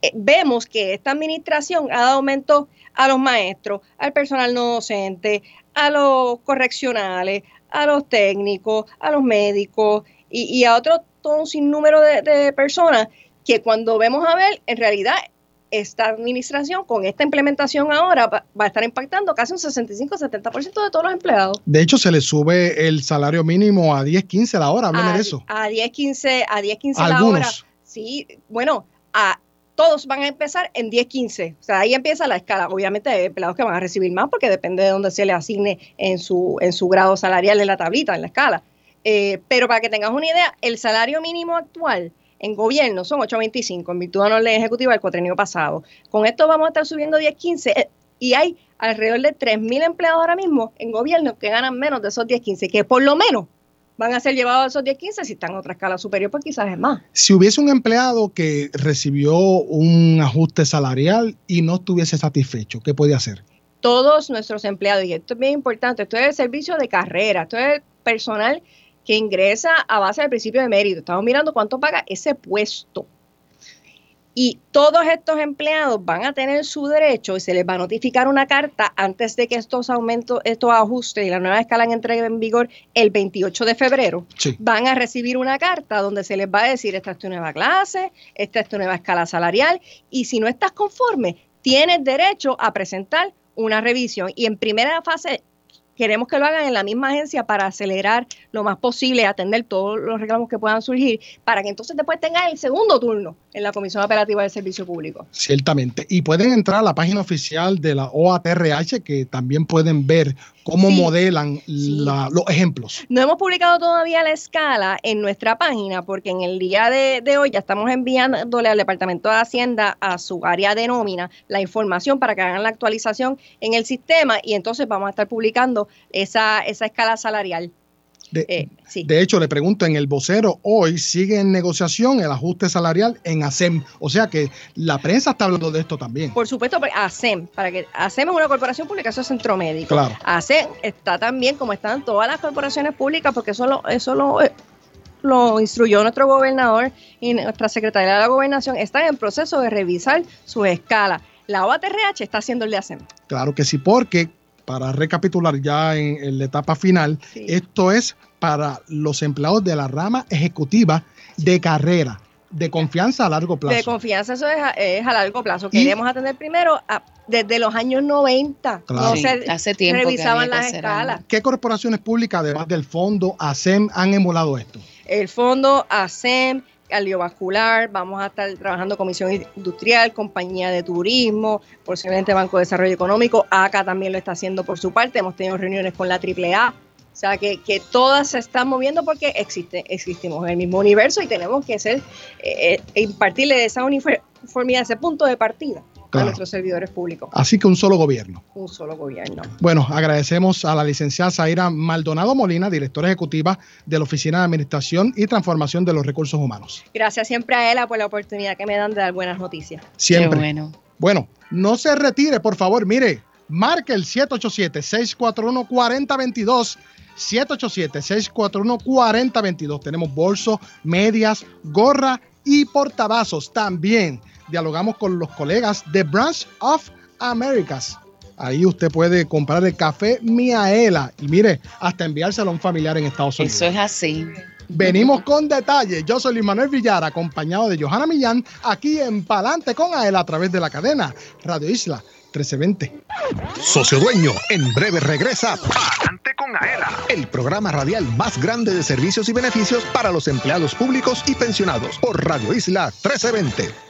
eh, vemos que esta administración ha dado aumento a los maestros, al personal no docente, a los correccionales, a los técnicos, a los médicos y, a otro todo un sinnúmero de personas que cuando vemos a ver, en realidad esta administración con esta implementación ahora va, va a estar impactando casi un 65-70% de todos los empleados. De hecho, se le sube el salario mínimo a 10, 15 la hora. Háblame a, de eso. A 10, 15, a 10, 15 la hora. Sí, bueno, a todos van a empezar en 10, 15. O sea, ahí empieza la escala. Obviamente hay empleados que van a recibir más porque depende de dónde se le asigne en su, en su grado salarial en la tablita, en la escala. Eh, pero para que tengas una idea, el salario mínimo actual en gobierno son 8.25 en virtud de una ley ejecutiva del cuatrenio pasado. Con esto vamos a estar subiendo 10, 15 eh, y hay alrededor de 3.000 empleados ahora mismo en gobierno que ganan menos de esos 10, 15, que por lo menos van a ser llevados a esos 10, 15. Si están en otra escala superior, pues quizás es más. Si hubiese un empleado que recibió un ajuste salarial y no estuviese satisfecho, ¿qué puede hacer? Todos nuestros empleados, y esto es bien importante, esto es el servicio de carrera, esto es el personal que ingresa a base del principio de mérito. Estamos mirando cuánto paga ese puesto. Y todos estos empleados van a tener su derecho y se les va a notificar una carta antes de que estos aumentos, estos ajustes y la nueva escala entreguen en vigor el 28 de febrero. Sí. Van a recibir una carta donde se les va a decir, esta es tu nueva clase, esta es tu nueva escala salarial y si no estás conforme, tienes derecho a presentar una revisión. Y en primera fase queremos que lo hagan en la misma agencia para acelerar lo más posible, atender todos los reclamos que puedan surgir, para que entonces después tengan el segundo turno en la Comisión Operativa del Servicio Público. Ciertamente. Y pueden entrar a la página oficial de la OATRH, que también pueden ver cómo Sí. modelan la- los ejemplos. No hemos publicado todavía la escala en nuestra página porque en el día de, de hoy ya estamos enviándole al Departamento de Hacienda a su área de nómina la información para que hagan la actualización en el sistema y entonces vamos a estar publicando esa, esa escala salarial. De, Eh, sí. de hecho, le pregunto, en el vocero hoy sigue en negociación el ajuste salarial en ASEM. O sea que la prensa está hablando de esto también. Por supuesto, pero ASEM, para que ASEM es una corporación pública, eso es centro médico. Claro. ASEM está también como están todas las corporaciones públicas, porque eso lo, eso lo, eh, lo instruyó nuestro gobernador y nuestra secretaria de la gobernación, están en proceso de revisar su escala. La OATRH está haciendo el de ASEM. Claro que sí, porque para recapitular ya en, en la etapa final, Sí. esto es para los empleados de la rama ejecutiva de carrera, de confianza a largo plazo. De confianza, eso es a, es a largo plazo. Y- Queremos atender primero a- desde los años 90. Claro. No Sí, se hace tiempo revisaban que las escalas. ¿Qué corporaciones públicas, además del fondo ASEM, han emulado esto? el fondo ASEM, cardiovascular, vamos a estar trabajando comisión industrial, compañía de turismo, posiblemente Banco de Desarrollo Económico, ACA también lo está haciendo por su parte, hemos tenido reuniones con la AAA, o sea que, que todas se están moviendo porque existe, existimos en el mismo universo y tenemos que ser, eh, eh, impartirle esa uniformidad, ese punto de partida a nuestros servidores públicos, Así que un solo gobierno. un solo gobierno. Bueno, agradecemos a la licenciada Zaira Maldonado Molina, directora ejecutiva de la Oficina de Administración y Transformación de los Recursos Humanos. Gracias siempre a ella por la oportunidad que me dan de dar buenas noticias. Siempre. Qué bueno. Bueno, no se retire, por favor. Mire, marque el 787-641-4022. 787-641-4022. Tenemos bolso, medias, gorra y portavasos. También dialogamos con los colegas de Branch of Americas. Ahí usted puede comprar el café Miaela y mire, hasta enviárselo a un familiar en Estados Unidos. Eso es así. Venimos con detalles. Yo soy Luis Manuel Villar, acompañado de Johanna Millán, aquí en Palante con Aela a través de la cadena Radio Isla 1320. Socio Dueño, en breve regresa Palante con Aela, el programa radial más grande de servicios y beneficios para los empleados públicos y pensionados por Radio Isla 1320.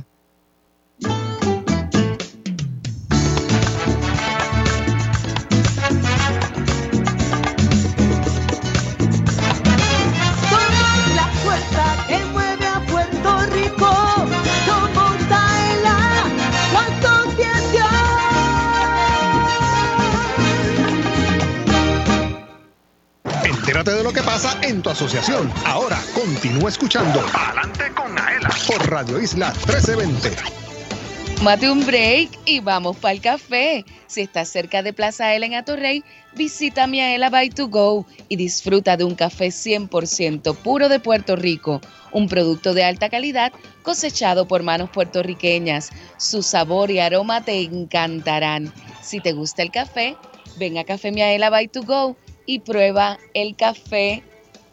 Entérate de lo que pasa en tu asociación. Ahora continúa escuchando Adelante con Aela por Radio Isla 1320. Mate un break y vamos para el café. Si estás cerca de Plaza Ela en Atorrey, visita Miaela by to go y disfruta de un café 100% puro de Puerto Rico, un producto de alta calidad cosechado por manos puertorriqueñas. Su sabor y aroma te encantarán. Si te gusta el café, ven a Café Miaela by to go y prueba el café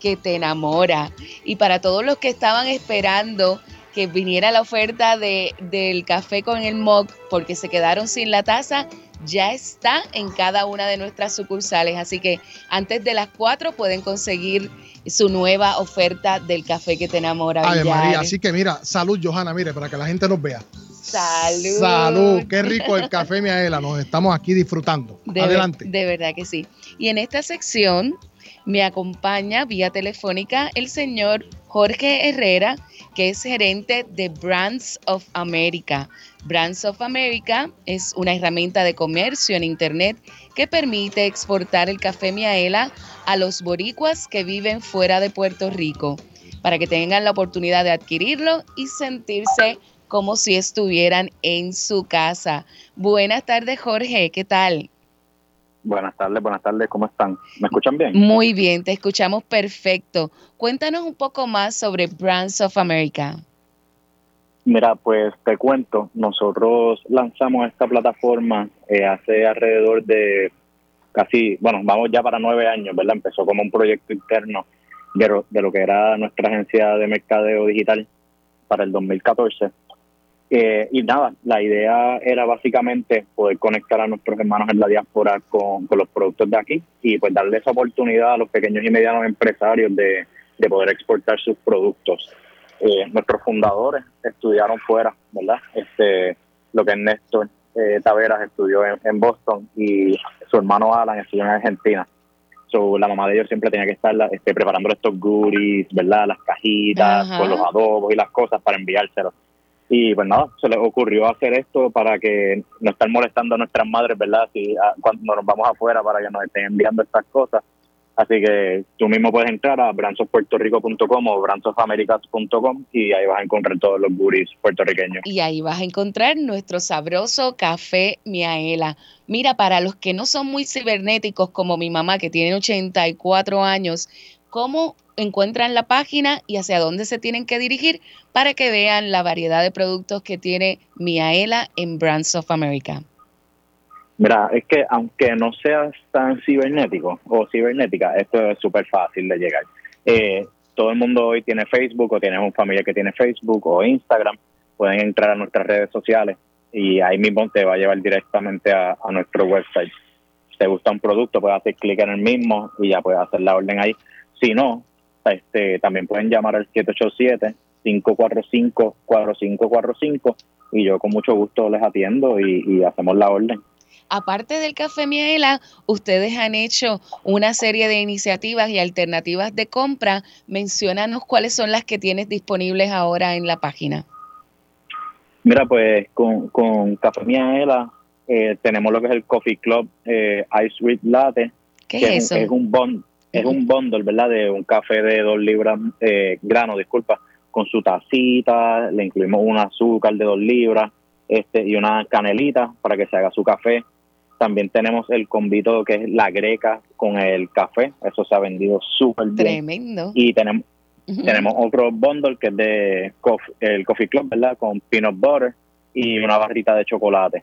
que te enamora. Y para todos los que estaban esperando que viniera la oferta de, del café con el mug porque se quedaron sin la taza, ya está en cada una de nuestras sucursales. Así que antes de las 4 pueden conseguir su nueva oferta del café que te enamora. Ay, María, así que mira, salud, Johanna, mire, para que la gente nos vea. Salud. Salud, qué rico el café Miaela, nos estamos aquí disfrutando. De ver- Adelante. de verdad que sí. Y en esta sección me acompaña vía telefónica el señor Jorge Herrera, que es gerente de Brands of America. Brands of America es una herramienta de comercio en Internet que permite exportar el café Miaela a los boricuas que viven fuera de Puerto Rico, para que tengan la oportunidad de adquirirlo y sentirse como si estuvieran en su casa. Buenas tardes, Jorge, ¿qué tal? Buenas tardes, buenas tardes, ¿cómo están? ¿Me escuchan bien? Muy bien, te escuchamos perfecto. Cuéntanos un poco más sobre Brands of America. Mira, pues te cuento, nosotros lanzamos esta plataforma eh, hace alrededor de casi, bueno, vamos ya para nueve años, ¿verdad? Empezó como un proyecto interno de, lo- de lo que era nuestra agencia de mercadeo digital para el 2014. Eh, y nada, la idea era básicamente poder conectar a nuestros hermanos en la diáspora con, con los productos de aquí y pues darle esa oportunidad a los pequeños y medianos empresarios de, de poder exportar sus productos. Eh, nuestros fundadores estudiaron fuera, ¿verdad? Este, lo que es Néstor eh, Taveras estudió en, en Boston y su hermano Alan estudió en Argentina. So, la mamá de ellos siempre tenía que estar este, preparando estos goodies, ¿verdad? Las cajitas, Ajá. con los adobos y las cosas para enviárselos. Y pues nada, se les ocurrió hacer esto para que no estar molestando a nuestras madres, ¿verdad? Si, a- cuando nos vamos afuera para que nos estén enviando estas cosas. Así que tú mismo puedes entrar a brandsofpuertorico.com o brandsofamerica.com y ahí vas a encontrar todos los goodies puertorriqueños. Y ahí vas a encontrar nuestro sabroso café Miaela. Mira, para los que no son muy cibernéticos como mi mamá que tiene 84 años, ¿cómo encuentran la página y hacia dónde se tienen que dirigir para que vean la variedad de productos que tiene Miaela en Brands of America? Mira, es que aunque no seas tan cibernético o cibernética, esto es súper fácil de llegar. Eh, todo el mundo hoy tiene Facebook o tienes un familiar que tiene Facebook o Instagram, pueden entrar a nuestras redes sociales y ahí mismo te va a llevar directamente a, a nuestro website. Si te gusta un producto, puedes hacer clic en el mismo y ya puedes hacer la orden ahí. Si no, este, también pueden llamar al 787-545-4545 y yo con mucho gusto les atiendo y, y hacemos la orden. Aparte del café Miaela, ustedes han hecho una serie de iniciativas y alternativas de compra. Menciónanos cuáles son las que tienes disponibles ahora en la página. Mira, pues con, con Café Miaela eh, tenemos lo que es el Coffee Club eh, Ice Sweet Latte. ¿Qué que es eso? Un, es un bond, es un bundle, ¿verdad? De un café de dos libras, eh, grano, disculpa, con su tacita, le incluimos un azúcar de dos libras este y una canelita para que se haga su café. También tenemos el convito que es la greca con el café, eso se ha vendido súper bien. Tremendo. Y tenemos tenemos otro bundle que es de cof- el Coffee Club, ¿verdad? Con peanut butter y una barrita de chocolate.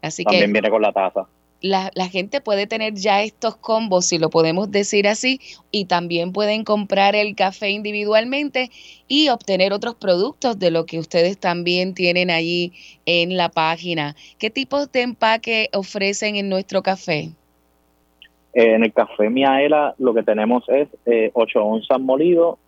Así También que viene con la taza. La, la gente puede tener ya estos combos, si lo podemos decir así, y también pueden comprar el café individualmente y obtener otros productos de lo que ustedes también tienen allí en la página. ¿Qué tipos de empaque ofrecen en nuestro café? Eh, en el café Miaela lo que tenemos es eh, 8 onzas molido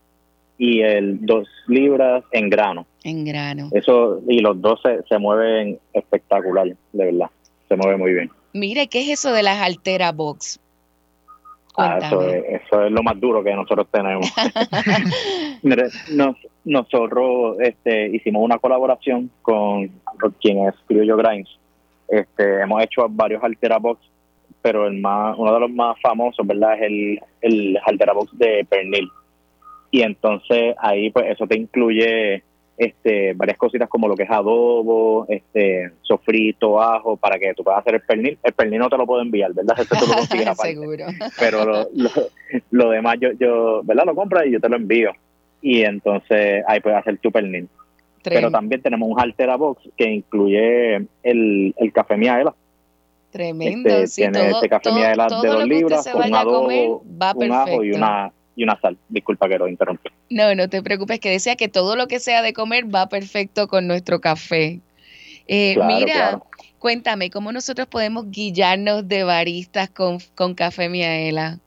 y el 2 libras en grano. En grano. Eso y los dos se, se mueven espectacular, de verdad. Se mueve muy bien. Mire, ¿qué es eso de las Altera Box? Ah, eso, es, eso es lo más duro que nosotros tenemos. Mire, nos- nosotros este, hicimos una colaboración con, con quien es Criollo Grimes. Este, hemos hecho varios Altera Box, pero el más, uno de los más famosos, ¿verdad? Es el, el Altera Box de pernil. Y entonces ahí, pues, eso te incluye este, varias cositas como lo que es adobo, este, sofrito, ajo, para que tú puedas hacer el pernil. El pernil no te lo puedo enviar, ¿verdad? Eso tú lo consigues aparte Seguro. pero lo, lo, lo demás yo, yo, ¿verdad? Lo compras y yo te lo envío. Y entonces ahí puedes hacer tu pernil. Pero también tenemos un Altera Box que incluye el, el café Miaela. Tremendo. Este, sí, tiene todo, este café todo- Miaela de dos libras con un comer va un ajo y una, y una sal. Disculpa que lo interrumpí. No, no te preocupes, que decía que todo lo que sea de comer va perfecto con nuestro café. Eh, Claro, mira, claro. cuéntame, ¿cómo nosotros podemos guiarnos de baristas con, con Café Miaela?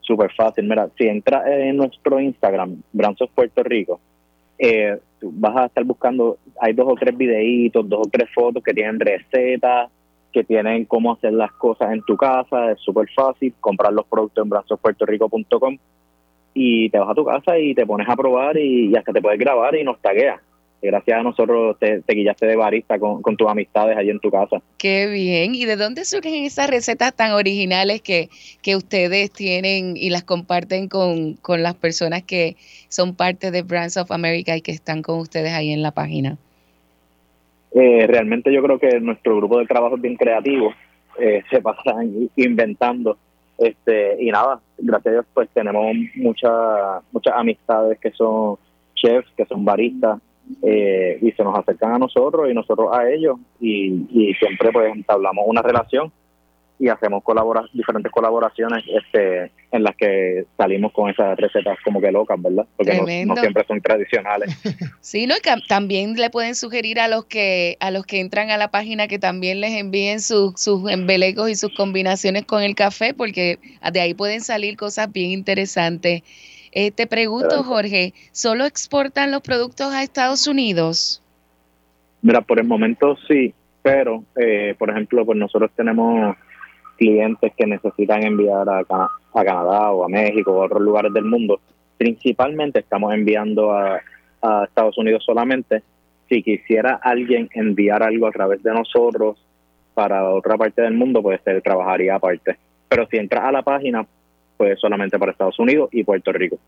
Súper fácil. Mira, si entras en nuestro Instagram, Branzos Puerto Rico, eh, tú vas a estar buscando, hay dos o tres videitos, dos o tres fotos que tienen recetas, que tienen cómo hacer las cosas en tu casa, es súper fácil, comprar los productos en branzospuertorico.com y te vas a tu casa y te pones a probar y, hasta te puedes grabar y nos tagueas. Gracias a nosotros te, te guillaste de barista con, con tus amistades allí en tu casa. Qué bien. ¿Y de dónde surgen esas recetas tan originales que, que ustedes tienen y las comparten con, con las personas que son parte de Brands of America y que están con ustedes ahí en la página? Eh, realmente yo creo que nuestro grupo de trabajo es bien creativo, eh, se pasan inventando, este y nada, gracias a Dios pues tenemos muchas muchas amistades que son chefs, que son baristas, eh, y se nos acercan a nosotros y nosotros a ellos y, y siempre pues entablamos una relación y hacemos colabora diferentes colaboraciones este en las que salimos con esas recetas como que locas, ¿verdad? Porque no- siempre son tradicionales. Sí, ¿no? Y cam- también le pueden sugerir a los que a los que entran a la página que también les envíen sus, sus embelecos y sus combinaciones con el café, porque de ahí pueden salir cosas bien interesantes. Eh, te pregunto. Jorge, ¿solo exportan los productos a Estados Unidos? Mira, por el momento sí, pero eh, por ejemplo, pues nosotros tenemos clientes que necesitan enviar a, Cana- a Canadá o a México o a otros lugares del mundo. Principalmente estamos enviando a, Estados Unidos solamente. Si quisiera alguien enviar algo a través de nosotros para otra parte del mundo, pues se trabajaría aparte. Pero si entras a la página, pues solamente para Estados Unidos y Puerto Rico.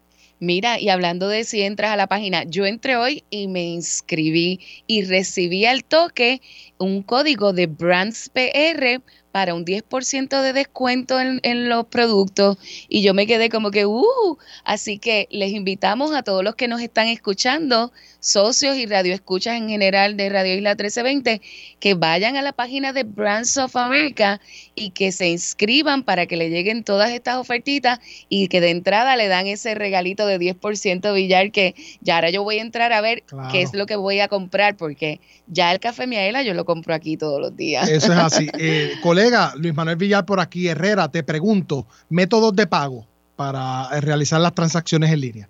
Mira, y hablando de si entras a la página, yo entré hoy y me inscribí y recibí al toque un código de Brands PR para un 10% de descuento en, en los productos y yo me quedé como que, uh, así que les invitamos a todos los que nos están escuchando, socios y radioescuchas en general de Radio Isla 1320, que vayan a la página de Brands of America y que se inscriban para que le lleguen todas estas ofertitas y que de entrada le dan ese regalito de 10% Villar que ya ahora yo voy a entrar a ver Claro. qué es lo que voy a comprar porque ya el café Miaela yo lo compro aquí todos los días. Eso es así. Eh, colega Luis Manuel Villar por aquí, Herrera, te pregunto, métodos de pago para eh, realizar las transacciones en línea.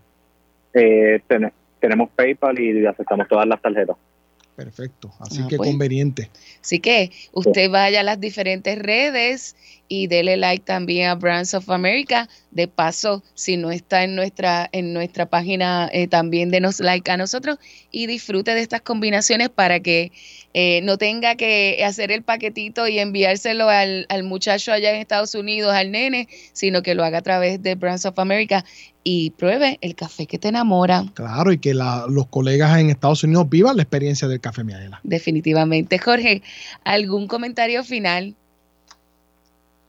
Eh, ten- tenemos PayPal y aceptamos todas las tarjetas. Perfecto, así Ah, que pues. conveniente. Así que usted vaya a las diferentes redes y dele like también a Brands of America, De paso, si no está en nuestra, en nuestra página, eh, también denos like a nosotros y disfrute de estas combinaciones para que eh, no tenga que hacer el paquetito y enviárselo al, al muchacho allá en Estados Unidos, al nene, sino que lo haga a través de Brands of America y pruebe el café que te enamora. Claro, y que la- los colegas en Estados Unidos vivan la experiencia del café Miaela. Definitivamente. Jorge, ¿algún comentario final?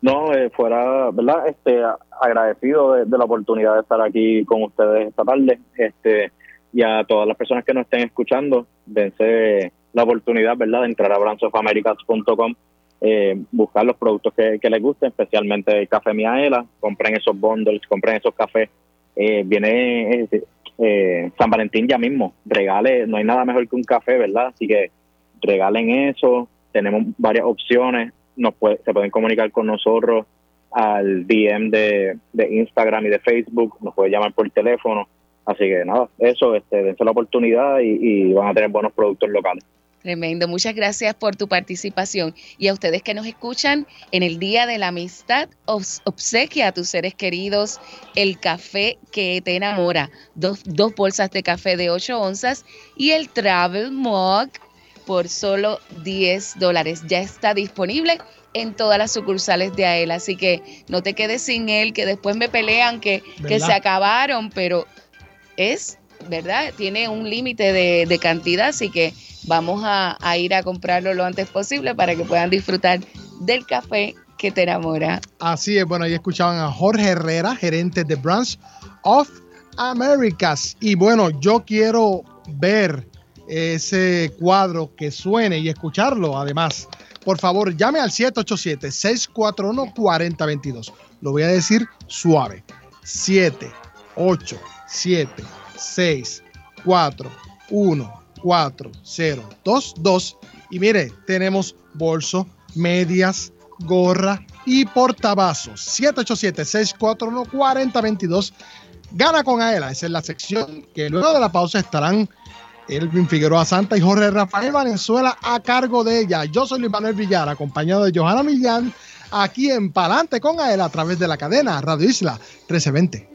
No, eh, fuera, ¿verdad? Este, agradecido de, de la oportunidad de estar aquí con ustedes esta tarde. Este, y a todas las personas que nos estén escuchando, dense la oportunidad, ¿verdad?, de entrar a brandsofamerica.com, eh, buscar los productos que, les gusten, especialmente el café Miaela, compren esos bundles, compren esos cafés. Eh, viene eh, eh, San Valentín ya mismo, regale, no hay nada mejor que un café, ¿verdad? Así que regalen eso, tenemos varias opciones, nos puede- se pueden comunicar con nosotros al DM de, Instagram y de Facebook, nos puede llamar por teléfono, así que nada, eso, este, dense la oportunidad y van a tener buenos productos locales. Tremendo. Muchas gracias por tu participación. Y a ustedes que nos escuchan, en el Día de la Amistad, obsequia a tus seres queridos el café que te enamora. Dos, dos bolsas de café de 8 onzas y el Travel Mug por solo 10 dólares. Ya está disponible en todas las sucursales de AEL. Así que no te quedes sin él, que después me pelean que, que se acabaron, pero es, ¿verdad? Tiene un límite de, cantidad, así que vamos a, ir a comprarlo lo antes posible para que puedan disfrutar del café que te enamora. Así es, bueno, ahí escuchaban a Jorge Herrera, gerente de Brands of Americas. Y bueno, yo quiero ver ese cuadro que suene y escucharlo además. Por favor, llame al 787-641-4022. Lo voy a decir suave. 7, 8, 7, 6, 4, 1, 4, 0, 2, 2. Y mire, tenemos bolso, medias, gorra y portavasos. 787-641-4022. Gana con Aela. Esa es la sección que luego de la pausa estarán Elvin Figueroa Santa y Jorge Rafael Valenzuela a cargo de ella. Yo soy Luis Manuel Villar, acompañado de Johanna Millán, aquí en Palante con Aela a través de la cadena Radio Isla 1320.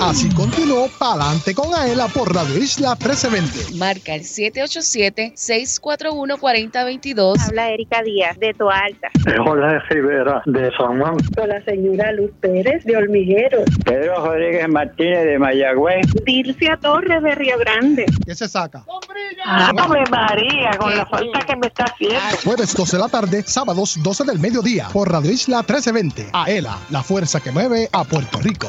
Así continuó Palante con Aela por Radio Isla 1320. Marca el 787-641-4022. Habla Erika Díaz, de Toalta. Jorge Rivera, de San Juan. Con la señora Luz Pérez, de Olmigueros. Pedro Rodríguez Martínez, de Mayagüez. Dircia Torres, de Río Grande. ¿Qué se saca? Ave María, con la falta que me está haciendo. Jueves 12 de la tarde, sábados 12 del mediodía por Radio Isla 1320. Aela, la fuerza que mueve a Puerto Rico.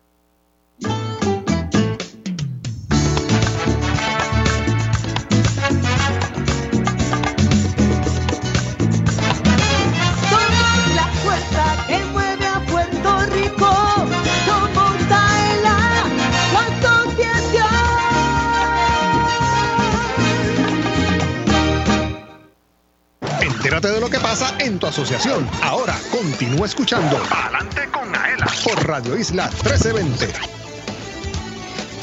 Tu asociación. Ahora continúa escuchando Adelante con Aela por Radio Isla 1320.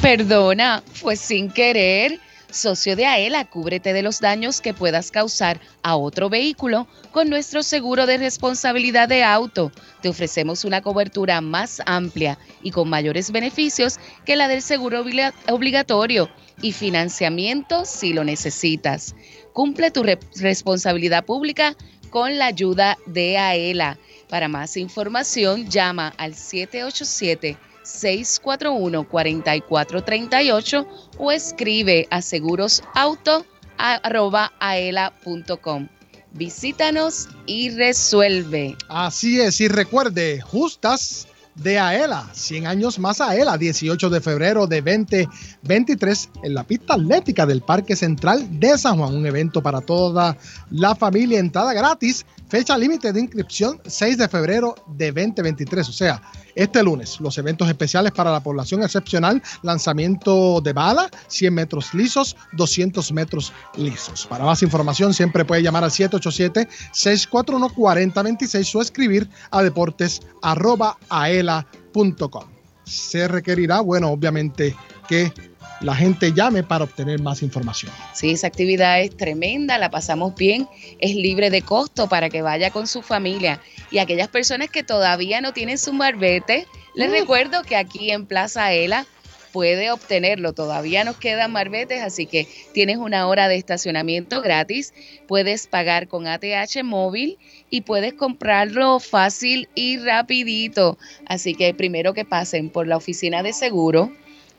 Perdona, fue sin querer. Socio de AELA, cúbrete de los daños que puedas causar a otro vehículo con nuestro seguro de responsabilidad de auto. Te ofrecemos una cobertura más amplia y con mayores beneficios que la del seguro obli- obligatorio y financiamiento si lo necesitas. Cumple tu re- responsabilidad pública con la ayuda de AELA. Para más información, llama al 787 641-4438 o escribe a segurosauto.aela.com. Visítanos y resuelve. Así es, y recuerde, justas de Aela, 100 años más Aela, 18 de febrero de 2023 en la pista atlética del Parque Central de San Juan, un evento para toda la familia, entrada gratis, fecha límite de inscripción 6 de febrero de 2023, o sea, este lunes, los eventos especiales para la población excepcional, lanzamiento de bala, 100 metros lisos, 200 metros lisos. Para más información siempre puede llamar al 787-641-4026 o escribir a deportes.aela.com. Se requerirá, bueno, obviamente que la gente llame para obtener más información. Sí, esa actividad es tremenda, la pasamos bien, es libre de costo para que vaya con su familia. Y aquellas personas que todavía no tienen su marbete, les recuerdo que aquí en Plaza Ela puede obtenerlo. Todavía nos quedan marbetes, así que tienes una hora de estacionamiento gratis, puedes pagar con ATH móvil y puedes comprarlo fácil y rapidito. Así que primero que pasen por la oficina de seguro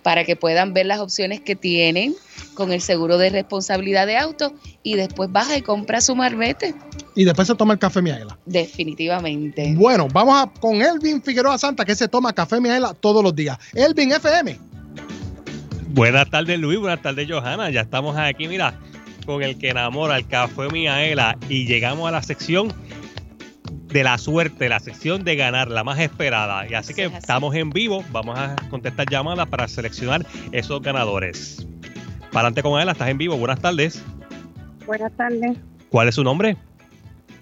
para que puedan ver las opciones que tienen con el seguro de responsabilidad de auto y después baja y compra su marbete. Y después se toma el café Miaela. Definitivamente. Bueno, vamos a, con Elvin Figueroa Santa, que se toma café Miaela todos los días. Elvin FM. Buenas tardes, Luis. Buenas tardes, Johanna. Ya estamos aquí, mira, con el que enamora el café Miaela y llegamos a la sección de la suerte, la sección de ganar, la más esperada. Y así que estamos en vivo, vamos a contestar llamadas para seleccionar esos ganadores. Para adelante con él, estás en vivo. Buenas tardes. Buenas tardes, ¿Cuál es su nombre?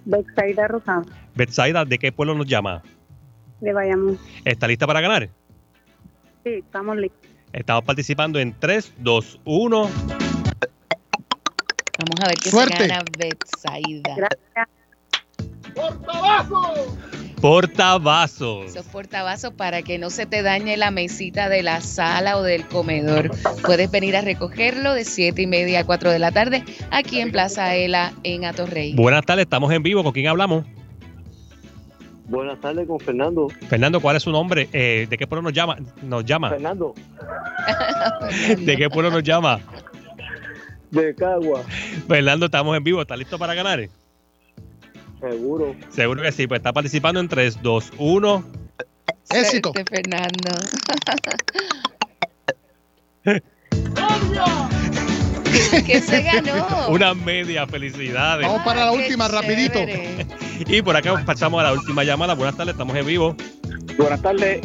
Bexaida Rosado, Betsaida, ¿de qué pueblo nos llama? de Bayamón. ¿Está lista para ganar? Sí, estamos listos. Estamos participando en 3, 2, 1. Vamos a ver qué Suerte. se gana Betsaida. Gracias. Portavasos. Esos portavasos para que no se te dañe la mesita de la sala o del comedor. Puedes venir a recogerlo de 7 y media a 4 de la tarde aquí en Plaza Ela en Atorrey. Buenas tardes, estamos en vivo. ¿Con quién hablamos? Buenas tardes con Fernando. Fernando, ¿cuál es su nombre? Eh, ¿De qué pueblo nos llama? Nos llama. Fernando, ¿De qué pueblo nos llama? de Cagua, Fernando, estamos en vivo. ¿Está listo para ganar? Seguro. Seguro que sí. Pues está participando en 3, 2, 1. Éxito. Suerte, Fernando. ¿Qué se ganó? Una media felicidades. Vamos para la Qué última, rapidito. chévere. Y por acá pasamos a la última llamada. Buenas tardes, estamos en vivo. Buenas tardes,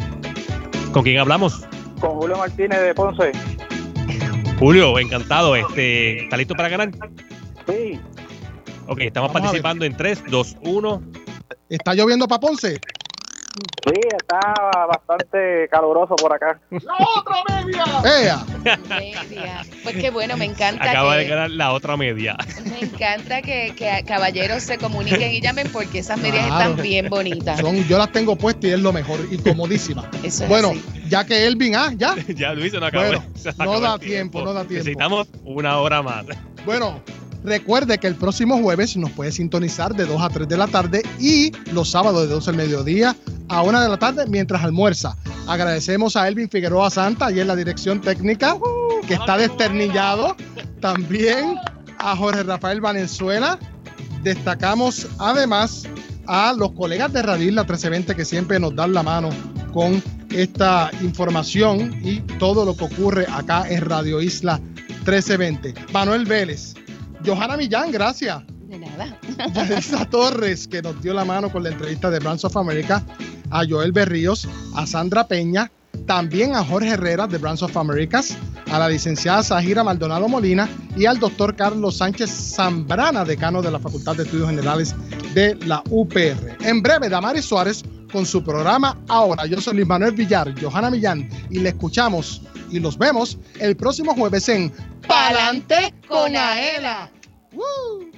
¿Con quién hablamos? con Julio Martínez de Ponce. Julio, encantado. Este, ¿Está listo para ganar? Sí. Ok, estamos Vamos participando en 3, 2, 1. ¿Está lloviendo para Ponce? Sí, está bastante caluroso por acá. ¡La otra media! Media. Pues qué bueno, me encanta Acaba de ganar la otra media. me encanta que, que caballeros se comuniquen y llamen porque esas medias Claro. están bien bonitas. Son, yo las tengo puestas y es lo mejor y comodísima. Eso es bueno, así. ya que Elvin, ah, ya. ya Luis se nos acabó. Bueno, no da tiempo, no da tiempo. Necesitamos una hora más. Bueno, recuerde que el próximo jueves nos puede sintonizar de 2 a 3 de la tarde y los sábados de 12 al mediodía a 1 de la tarde mientras almuerza. Agradecemos a Elvin Figueroa Santa y en la dirección técnica que está desternillado. También a Jorge Rafael Valenzuela. Destacamos además a los colegas de Radio Isla 1320 que siempre nos dan la mano con esta información y todo lo que ocurre acá en Radio Isla 1320. Manuel Vélez, Johanna Millán, gracias. De nada. Yadisa Torres, que nos dio la mano con la entrevista de Brands of America, a Joel Berríos, a Sandra Peña, también a Jorge Herrera de Brands of Americas, a la licenciada Zahira Maldonado Molina y al doctor Carlos Sánchez Zambrana, decano de la Facultad de Estudios Generales de la UPR. En breve, Damaris Suárez con su programa Ahora. Yo soy Luis Manuel Villar, Johanna Millán, y le escuchamos y los vemos el próximo jueves en Pa'lante con Aela. Woo!